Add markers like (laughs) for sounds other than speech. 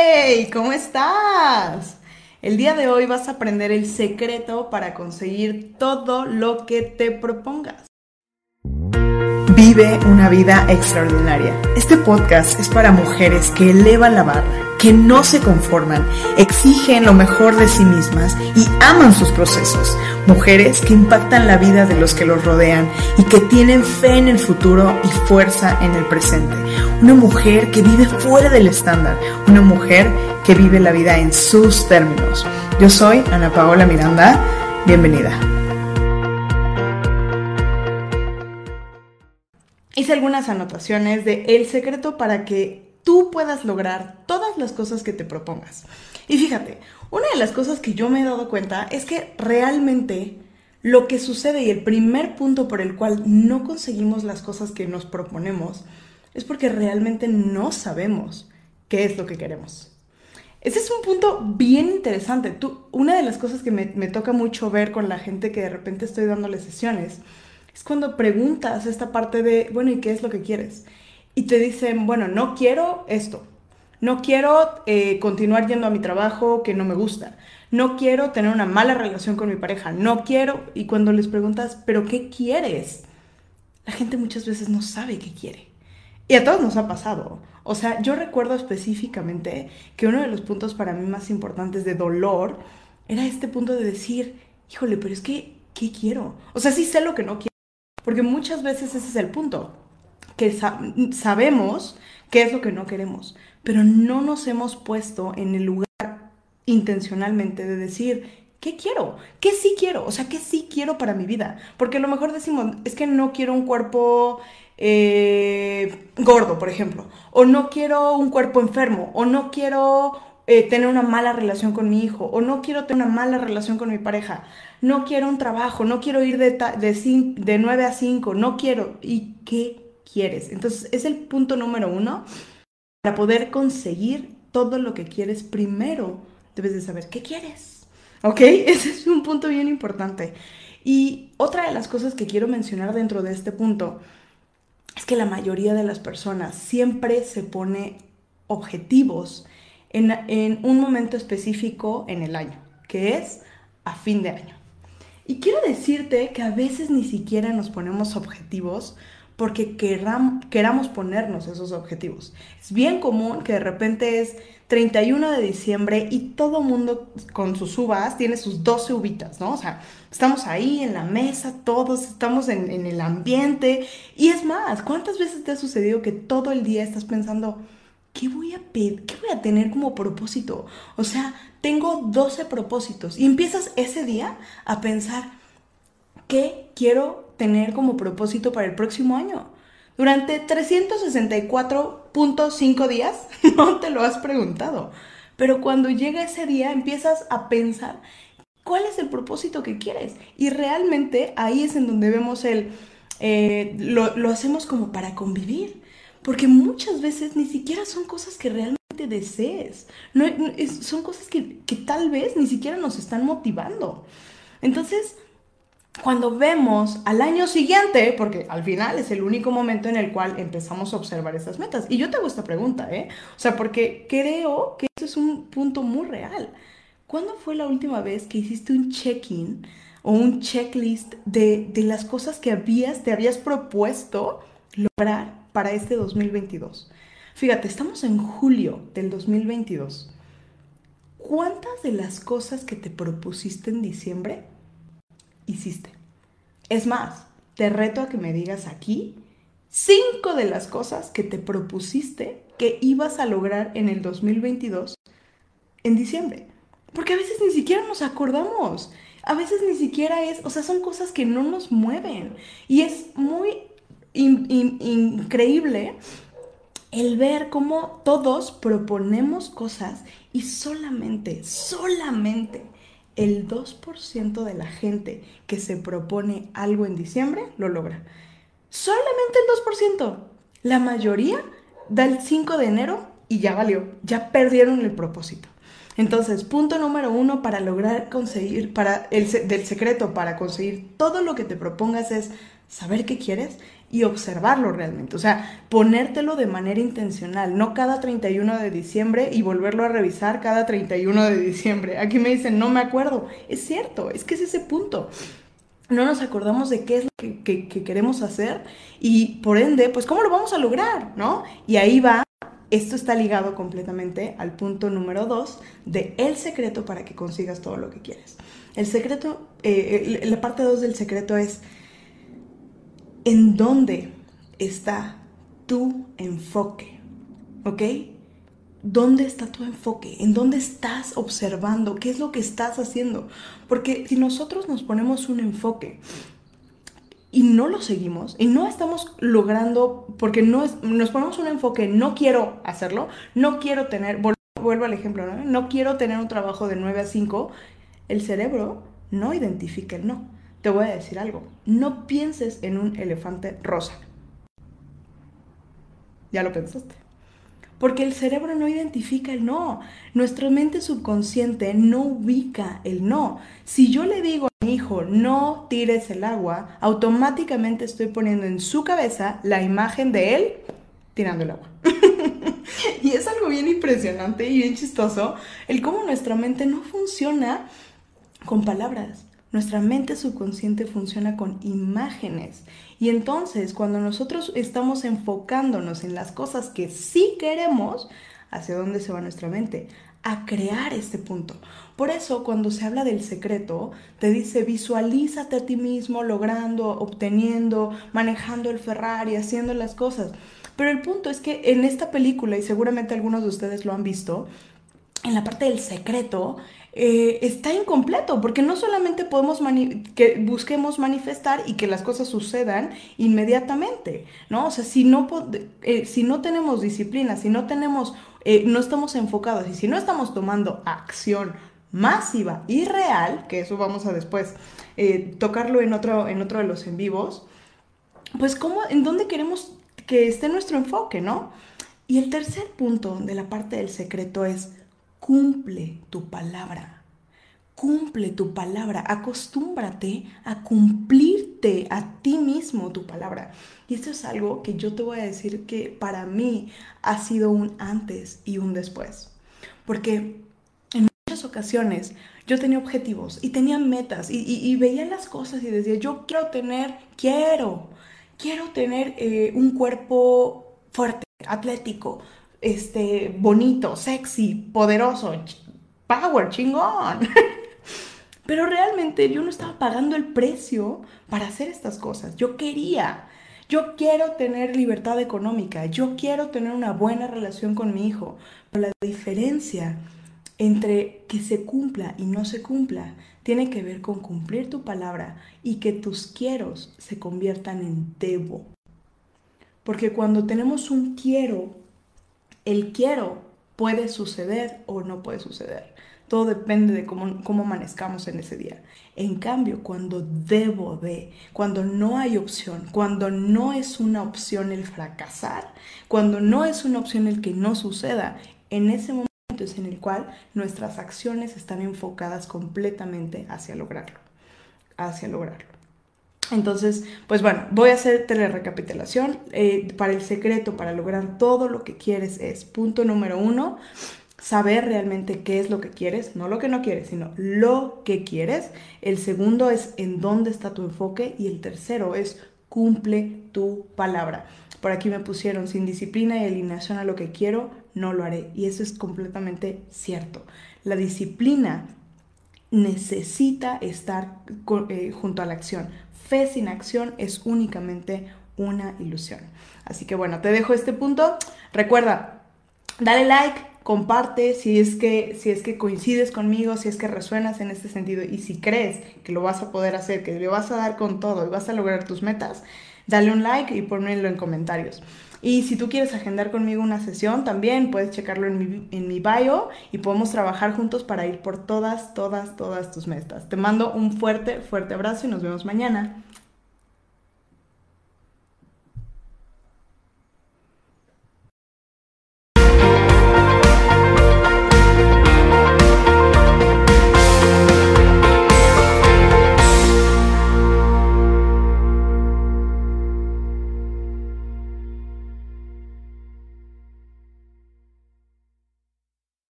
¡Hey! ¿Cómo estás? El día de hoy vas a aprender el secreto para conseguir todo lo que te propongas. Vive una vida extraordinaria. Este podcast es para mujeres que elevan la barra, que no se conforman, exigen lo mejor de sí mismas y aman sus procesos. Mujeres que impactan la vida de los que los rodean y que tienen fe en el futuro y fuerza en el presente. Una mujer que vive fuera del estándar. Una mujer que vive la vida en sus términos. Yo soy Ana Paola Miranda. Bienvenida. Hice algunas anotaciones de el secreto para que tú puedas lograr todas las cosas que te propongas. Y fíjate, una de las cosas que yo me he dado cuenta es que realmente lo que sucede y el primer punto por el cual no conseguimos las cosas que nos proponemos es porque realmente no sabemos qué es lo que queremos. Ese es un punto bien interesante. Tú, una de las cosas que me, me toca mucho ver con la gente que de repente estoy dándole sesiones es cuando preguntas esta parte de, bueno, ¿y qué es lo que quieres? Y te dicen, bueno, no quiero esto, no quiero eh, continuar yendo a mi trabajo que no me gusta, no quiero tener una mala relación con mi pareja, no quiero, y cuando les preguntas, ¿pero qué quieres? La gente muchas veces no sabe qué quiere. Y a todos nos ha pasado. O sea, yo recuerdo específicamente que uno de los puntos para mí más importantes de dolor era este punto de decir, híjole, pero es que, ¿qué quiero? O sea, sí sé lo que no quiero porque muchas veces ese es el punto, que sabemos qué es lo que no queremos, pero no nos hemos puesto en el lugar intencionalmente de decir, ¿qué quiero? ¿Qué sí quiero? O sea, ¿qué sí quiero para mi vida? Porque a lo mejor decimos, es que no quiero un cuerpo eh, gordo, por ejemplo, o no quiero un cuerpo enfermo, o no quiero eh, tener una mala relación con mi hijo o no quiero tener una mala relación con mi pareja, no quiero un trabajo, no quiero ir de, de, de 9 a 5, no quiero. ¿Y qué quieres? Entonces es el punto número uno. Para poder conseguir todo lo que quieres, primero debes de saber qué quieres. ¿Ok? (laughs) Ese es un punto bien importante. Y otra de las cosas que quiero mencionar dentro de este punto es que la mayoría de las personas siempre se pone objetivos en, un momento específico en el año, que es a fin de año. Y quiero decirte que a veces ni siquiera nos ponemos objetivos porque queramos ponernos esos objetivos. Es bien común que de repente es 31 de diciembre y todo mundo con sus uvas tiene sus 12 uvitas, ¿no? O sea, estamos ahí en la mesa, todos estamos en, en el ambiente. Y es más, ¿cuántas veces te ha sucedido que todo el día estás pensando, ¿qué voy a? ¿Qué voy a tener como propósito? O sea, tengo 12 propósitos y empiezas ese día a pensar, ¿qué quiero tener como propósito para el próximo año? Durante 364.5 días (laughs) no te lo has preguntado, pero cuando llega ese día empiezas a pensar, ¿cuál es el propósito que quieres? Y realmente ahí es en donde vemos el, eh, lo, lo hacemos como para convivir porque muchas veces ni siquiera son cosas que realmente desees. No, son cosas que, que tal vez ni siquiera nos están motivando. Entonces, cuando vemos al año siguiente, porque al final es el único momento en el cual empezamos a observar esas metas. Y yo te hago esta pregunta, ¿eh? O sea, porque creo que eso es un punto muy real. ¿Cuándo fue la última vez que hiciste un check-in o un checklist de, de las cosas que habías, te habías propuesto lograr para este 2022. Fíjate, estamos en julio del 2022. ¿Cuántas de las cosas que te propusiste en diciembre hiciste? Es más, te reto a que me digas aquí cinco de las cosas que te propusiste que ibas a lograr en el 2022 en diciembre. Porque a veces ni siquiera nos acordamos. A veces ni siquiera es, o sea, son cosas que no nos mueven. Y es muy increíble el ver cómo todos proponemos cosas y solamente, solamente el 2% de la gente que se propone algo en diciembre lo logra. Solamente el 2%. La mayoría da el 5 de enero y ya valió, ya perdieron el propósito. Entonces, punto número uno para lograr conseguir, para el del secreto para conseguir todo lo que te propongas es saber qué quieres y observarlo realmente. O sea, ponértelo de manera intencional, no cada 31 de diciembre y volverlo a revisar cada 31 de diciembre. Aquí me dicen, no me acuerdo. Es cierto, es que es ese punto. No nos acordamos de qué es lo que, queremos hacer y por ende, pues cómo lo vamos a lograr, ¿no? Y ahí va esto está ligado completamente al punto número dos de el secreto para que consigas todo lo que quieres. El secreto, eh, la parte dos del secreto es en dónde está tu enfoque, ¿ok? ¿Dónde está tu enfoque? ¿En dónde estás observando? ¿Qué es lo que estás haciendo? Porque si nosotros nos ponemos un enfoque y no lo seguimos y no estamos logrando, porque no nos ponemos un enfoque, no quiero hacerlo, no quiero tener, vuelvo al ejemplo, ¿no? no quiero tener un trabajo de 9 a 5, el cerebro no identifica el no te voy a decir algo. No pienses en un elefante rosa. Ya lo pensaste. Porque el cerebro no identifica el no. Nuestra mente subconsciente no ubica el no. Si yo le digo a mi hijo, no tires el agua, automáticamente estoy poniendo en su cabeza la imagen de él tirando el agua. (laughs) y es algo bien impresionante y bien chistoso el cómo nuestra mente no funciona con palabras. Nuestra mente subconsciente funciona con imágenes. Y entonces, cuando nosotros estamos enfocándonos en las cosas que sí queremos, ¿hacia dónde se va nuestra mente? A crear este punto. Por eso, cuando se habla del secreto, te dice visualízate a ti mismo logrando, obteniendo, manejando el Ferrari, haciendo las cosas. Pero el punto es que en esta película, y seguramente algunos de ustedes lo han visto, en la parte del secreto, eh, está incompleto, porque no solamente podemos que busquemos manifestar y que las cosas sucedan inmediatamente, ¿no? O sea, si no, eh, si no tenemos disciplina, si no tenemos, eh, no estamos enfocados y si no estamos tomando acción masiva y real, que eso vamos a después tocarlo en otro, en otro de los en vivos, pues cómo, en dónde queremos que esté nuestro enfoque, ¿no? Y el tercer punto de la parte del secreto es cumple tu palabra. Cumple tu palabra, acostúmbrate a cumplirte a ti mismo tu palabra. Y esto es algo que yo te voy a decir que para mí ha sido un antes y un después. Porque en muchas ocasiones yo tenía objetivos y tenía metas y, veía las cosas y decía, yo quiero tener, quiero, quiero tener eh, un cuerpo fuerte, atlético, este, bonito, sexy, poderoso, power, chingón. (laughs) Pero realmente yo no estaba pagando el precio para hacer estas cosas. Yo quería, yo quiero tener libertad económica, yo quiero tener una buena relación con mi hijo. La diferencia entre que se cumpla y no se cumpla tiene que ver con cumplir tu palabra y que tus quieros se conviertan en debo. Porque cuando tenemos un quiero el quiero puede suceder o no puede suceder. Todo depende de cómo, cómo amanezcamos en ese día. En cambio, cuando debo de, cuando no hay opción, cuando no es una opción el fracasar, cuando no es una opción el que no suceda, en ese momento es en el cual nuestras acciones están enfocadas completamente hacia lograrlo, hacia lograrlo. Entonces, pues bueno, voy a hacerte la recapitulación. Eh, para el secreto, para lograr todo lo que quieres es, punto número uno, saber realmente qué es lo que quieres, no lo que no quieres, sino lo que quieres. El segundo es en dónde está tu enfoque y el tercero es cumple tu palabra. Por aquí me pusieron sin disciplina y alineación a lo que quiero, no lo haré. Y eso es completamente cierto. La disciplina necesita estar eh, junto a la acción fe sin acción es únicamente una ilusión. Así que bueno, te dejo este punto. Recuerda, dale like, comparte si es que si es que coincides conmigo, si es que resuenas en este sentido y si crees que lo vas a poder hacer, que le vas a dar con todo y vas a lograr tus metas, dale un like y ponmelo en comentarios. Y si tú quieres agendar conmigo una sesión, también puedes checarlo en mi, en mi bio y podemos trabajar juntos para ir por todas, todas, todas tus metas. Te mando un fuerte, fuerte abrazo y nos vemos mañana.